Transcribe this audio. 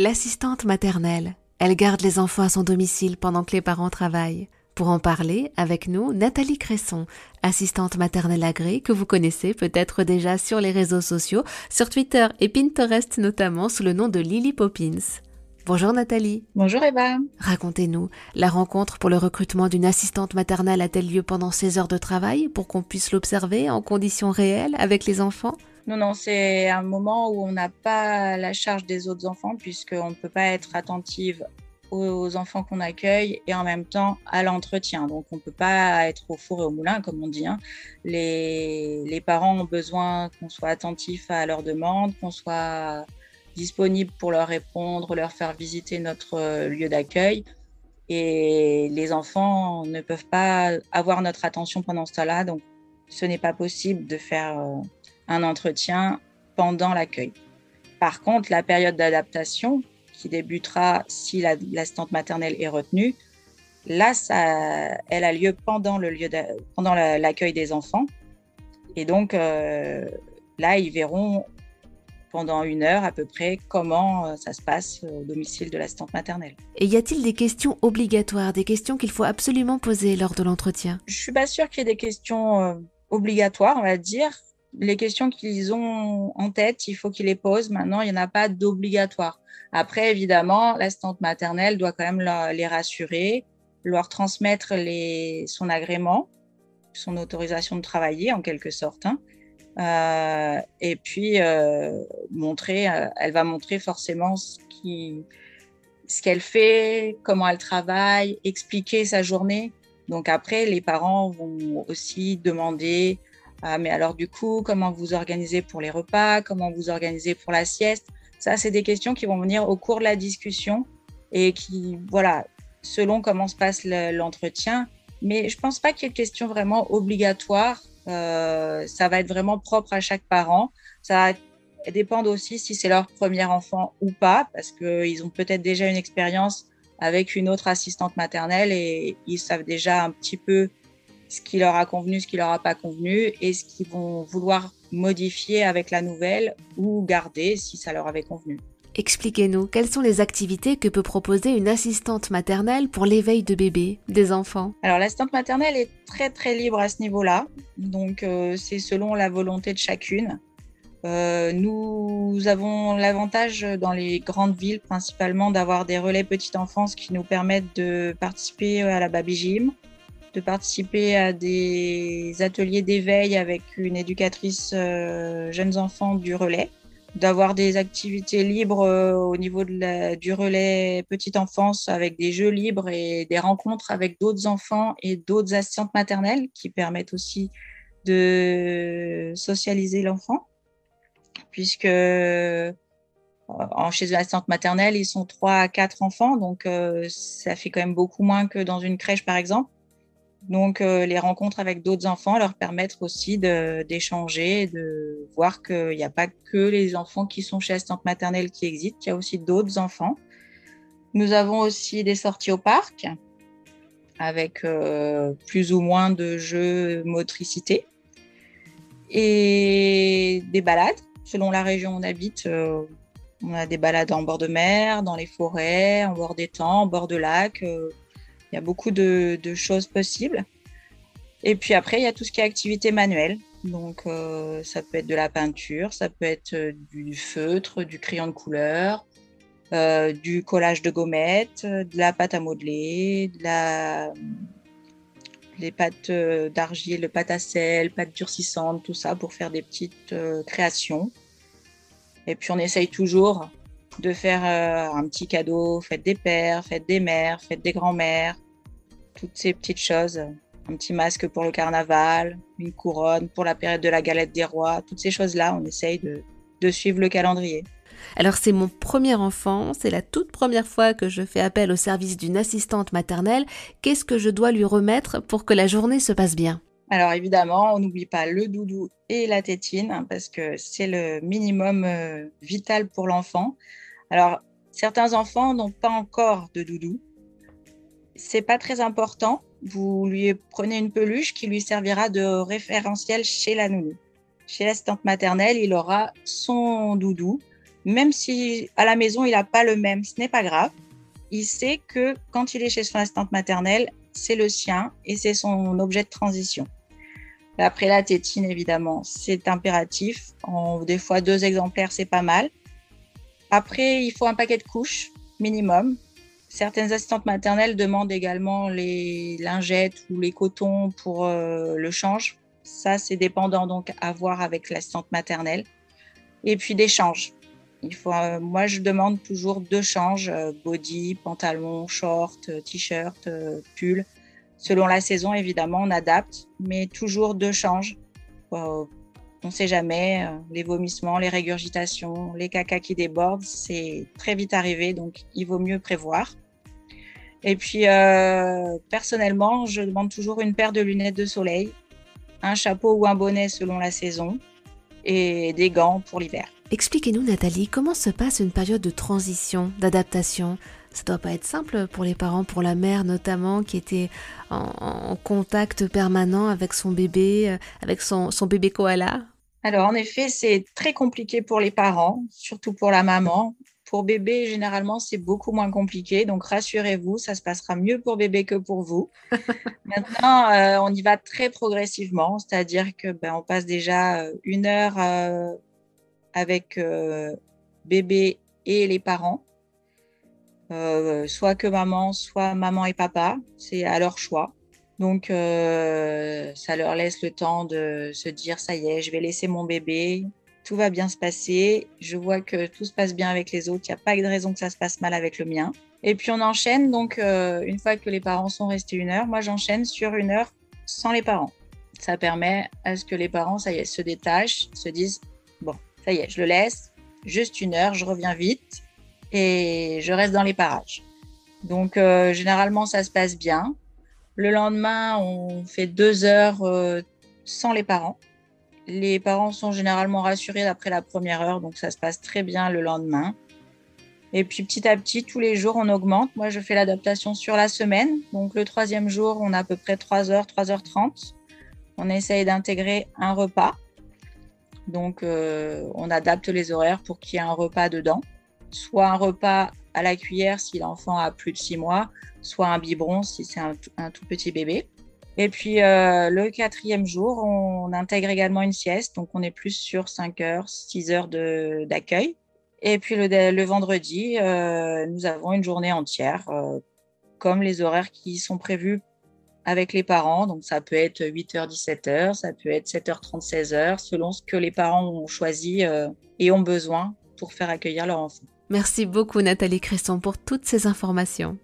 L'assistante maternelle, elle garde les enfants à son domicile pendant que les parents travaillent. Pour en parler, avec nous, Nathalie Cresson, assistante maternelle agréée que vous connaissez peut-être déjà sur les réseaux sociaux, sur Twitter et Pinterest notamment sous le nom de Lily Poppins. Bonjour Nathalie. Bonjour Eva. Racontez-nous, la rencontre pour le recrutement d'une assistante maternelle a-t-elle lieu pendant 16 heures de travail pour qu'on puisse l'observer en conditions réelles avec les enfants? Non, non, c'est un moment où on n'a pas la charge des autres enfants puisqu'on ne peut pas être attentive aux enfants qu'on accueille et en même temps à l'entretien. Donc on ne peut pas être au four et au moulin, comme on dit. Hein. Les, les, parents ont besoin qu'on soit attentif à leurs demandes, qu'on soit disponible pour leur répondre, leur faire visiter notre lieu d'accueil. Et les enfants ne peuvent pas avoir notre attention pendant ce temps-là. Donc ce n'est pas possible de faire euh, un entretien pendant l'accueil. Par contre, la période d'adaptation, qui débutera si l'assistante maternelle est retenue, là, ça, elle a lieu pendant le lieu pendant l'accueil des enfants. Et donc, euh, là, ils verront pendant une heure à peu près comment euh, ça se passe au domicile de l'assistante maternelle. Et y a-t-il des questions obligatoires, des questions qu'il faut absolument poser lors de l'entretien? Je suis pas sûre qu'il y ait des questions euh, obligatoires, on va dire les questions qu'ils ont en tête, il faut qu'ils les posent. Maintenant, il n'y en a pas d'obligatoire. Après, évidemment, l'assistante maternelle doit quand même les rassurer, leur transmettre son agrément, son autorisation de travailler en quelque sorte. Hein. Euh, et puis, euh, montrer, euh, elle va montrer forcément ce qu'elle fait, comment elle travaille, expliquer sa journée. Donc après, les parents vont aussi demander ah, mais alors du coup, comment vous organisez pour les repas? Comment vous organisez pour la sieste? Ça, c'est des questions qui vont venir au cours de la discussion et qui, voilà, selon comment se passe l'entretien. Mais je pense pas qu'il y ait de questions vraiment obligatoires. Euh, ça va être vraiment propre à chaque parent. Ça va dépendre aussi si c'est leur premier enfant ou pas, parce qu'ils ont peut-être déjà une expérience avec une autre assistante maternelle et ils savent déjà un petit peu ce qui leur a convenu, ce qui leur a pas convenu et ce qu'ils vont vouloir modifier avec la nouvelle ou garder si ça leur avait convenu. Expliquez-nous, quelles sont les activités que peut proposer une assistante maternelle pour l'éveil de bébés, des enfants? Alors l'assistante maternelle est très très libre à ce niveau-là, donc euh, c'est selon la volonté de chacune. Euh, nous avons l'avantage dans les grandes villes principalement d'avoir des relais petite enfance qui nous permettent de participer à la baby gym, de participer à des ateliers d'éveil avec une éducatrice euh, jeunes enfants du relais, d'avoir des activités libres euh, au niveau du relais petite enfance avec des jeux libres et des rencontres avec d'autres enfants et d'autres assistantes maternelles qui permettent aussi de socialiser l'enfant, puisque euh, en, chez une assistante maternelle, ils sont trois à quatre enfants, donc ça fait quand même beaucoup moins que dans une crèche, par exemple. Donc, euh, les rencontres avec d'autres enfants leur permettent aussi d'échanger, de, voir qu'il n'y a pas que les enfants qui sont chez assistante maternelle qui existent, il y a aussi d'autres enfants. Nous avons aussi des sorties au parc avec euh, plus ou moins de jeux motricité et des balades selon la région où on habite. Euh, on a des balades en bord de mer, dans les forêts, en bord d'étang, en bord de lac. Il y a beaucoup de, choses possibles. Et puis après, il y a tout ce qui est activité manuelle. Donc, euh, ça peut être de la peinture, ça peut être euh, du feutre, du crayon de couleur, euh, du collage de gommettes, de la pâte à modeler, de la... les pâtes d'argile, le pâte à sel, pâte durcissante, tout ça pour faire des petites créations. Et puis, on essaye toujours de faire euh, un petit cadeau, fête des pères, fête des mères, fête des grands-mères, toutes ces petites choses. Un petit masque pour le carnaval, une couronne pour la période de la galette des rois, toutes ces choses-là, on essaye de, de suivre le calendrier. Alors c'est mon premier enfant, c'est la toute première fois que je fais appel au service d'une assistante maternelle. Qu'est-ce que je dois lui remettre pour que la journée se passe bien? Alors évidemment, on n'oublie pas le doudou et la tétine hein, parce que c'est le minimum euh, vital pour l'enfant. Alors, certains enfants n'ont pas encore de doudou. C'est pas très important. Vous lui prenez une peluche qui lui servira de référentiel chez la nounou. Chez l'assistante maternelle, il aura son doudou, même si à la maison il n'a pas le même, ce n'est pas grave. Il sait que quand il est chez son assistante maternelle, c'est le sien et c'est son objet de transition. Après la tétine, évidemment, c'est impératif. Des fois, deux exemplaires, c'est pas mal. Après, il faut un paquet de couches minimum. Certaines assistantes maternelles demandent également les lingettes ou les cotons pour euh, le change. Ça, c'est dépendant donc à voir avec l'assistante maternelle. Et puis des changes. Il faut, euh, moi, je demande toujours deux changes euh, body, pantalon, short, t-shirt, pull. Selon la saison, évidemment, on adapte, mais toujours deux changes. On ne sait jamais, les vomissements, les régurgitations, les cacas qui débordent, c'est très vite arrivé, donc il vaut mieux prévoir. Et puis, euh, personnellement, je demande toujours une paire de lunettes de soleil, un chapeau ou un bonnet selon la saison et des gants pour l'hiver. Expliquez-nous, Nathalie, comment se passe une période de transition, d'adaptation Ça doit pas être simple pour les parents, pour la mère notamment, qui était en, contact permanent avec son bébé, euh, avec son, son bébé koala. Alors, en effet, c'est très compliqué pour les parents, surtout pour la maman. Pour bébé, généralement, c'est beaucoup moins compliqué. Donc, rassurez-vous, ça se passera mieux pour bébé que pour vous. Maintenant, euh, on y va très progressivement, c'est-à-dire que ben, on passe déjà euh, une heure euh, avec bébé et les parents, soit que maman, soit maman et papa. C'est à leur choix. Donc, ça leur laisse le temps de se dire, ça y est, je vais laisser mon bébé, tout va bien se passer. Je vois que tout se passe bien avec les autres. Il n'y a pas de raison que ça se passe mal avec le mien. Et puis on enchaîne. Donc, euh, une fois que les parents sont restés une heure, moi j'enchaîne sur une heure sans les parents. Ça permet à ce que les parents, ça y est, se détachent, se disent bon, ça y est, je le laisse, juste une heure, je reviens vite et je reste dans les parages. Donc, euh, généralement, ça se passe bien. Le lendemain, on fait deux heures euh, sans les parents. Les parents sont généralement rassurés après la première heure, donc ça se passe très bien le lendemain. Et puis petit à petit, tous les jours, on augmente. Moi, je fais l'adaptation sur la semaine. Donc le troisième jour, on a à peu près 3 heures, 3h30. On essaye d'intégrer un repas. Donc euh, on adapte les horaires pour qu'il y ait un repas dedans. Soit un repas à la cuillère si l'enfant a plus de 6 mois, soit un biberon si c'est un, tout petit bébé. Et puis euh, le quatrième jour, on intègre également une sieste, donc on est plus sur 5 heures, 6 heures d'accueil. Et puis le, vendredi, euh, nous avons une journée entière, euh, comme les horaires qui sont prévus avec les parents. Donc ça peut être 8h, 17h, ça peut être 7h30, 16h, selon ce que les parents ont choisi et ont besoin pour faire accueillir leur enfant. Merci beaucoup Nathalie Cresson pour toutes ces informations.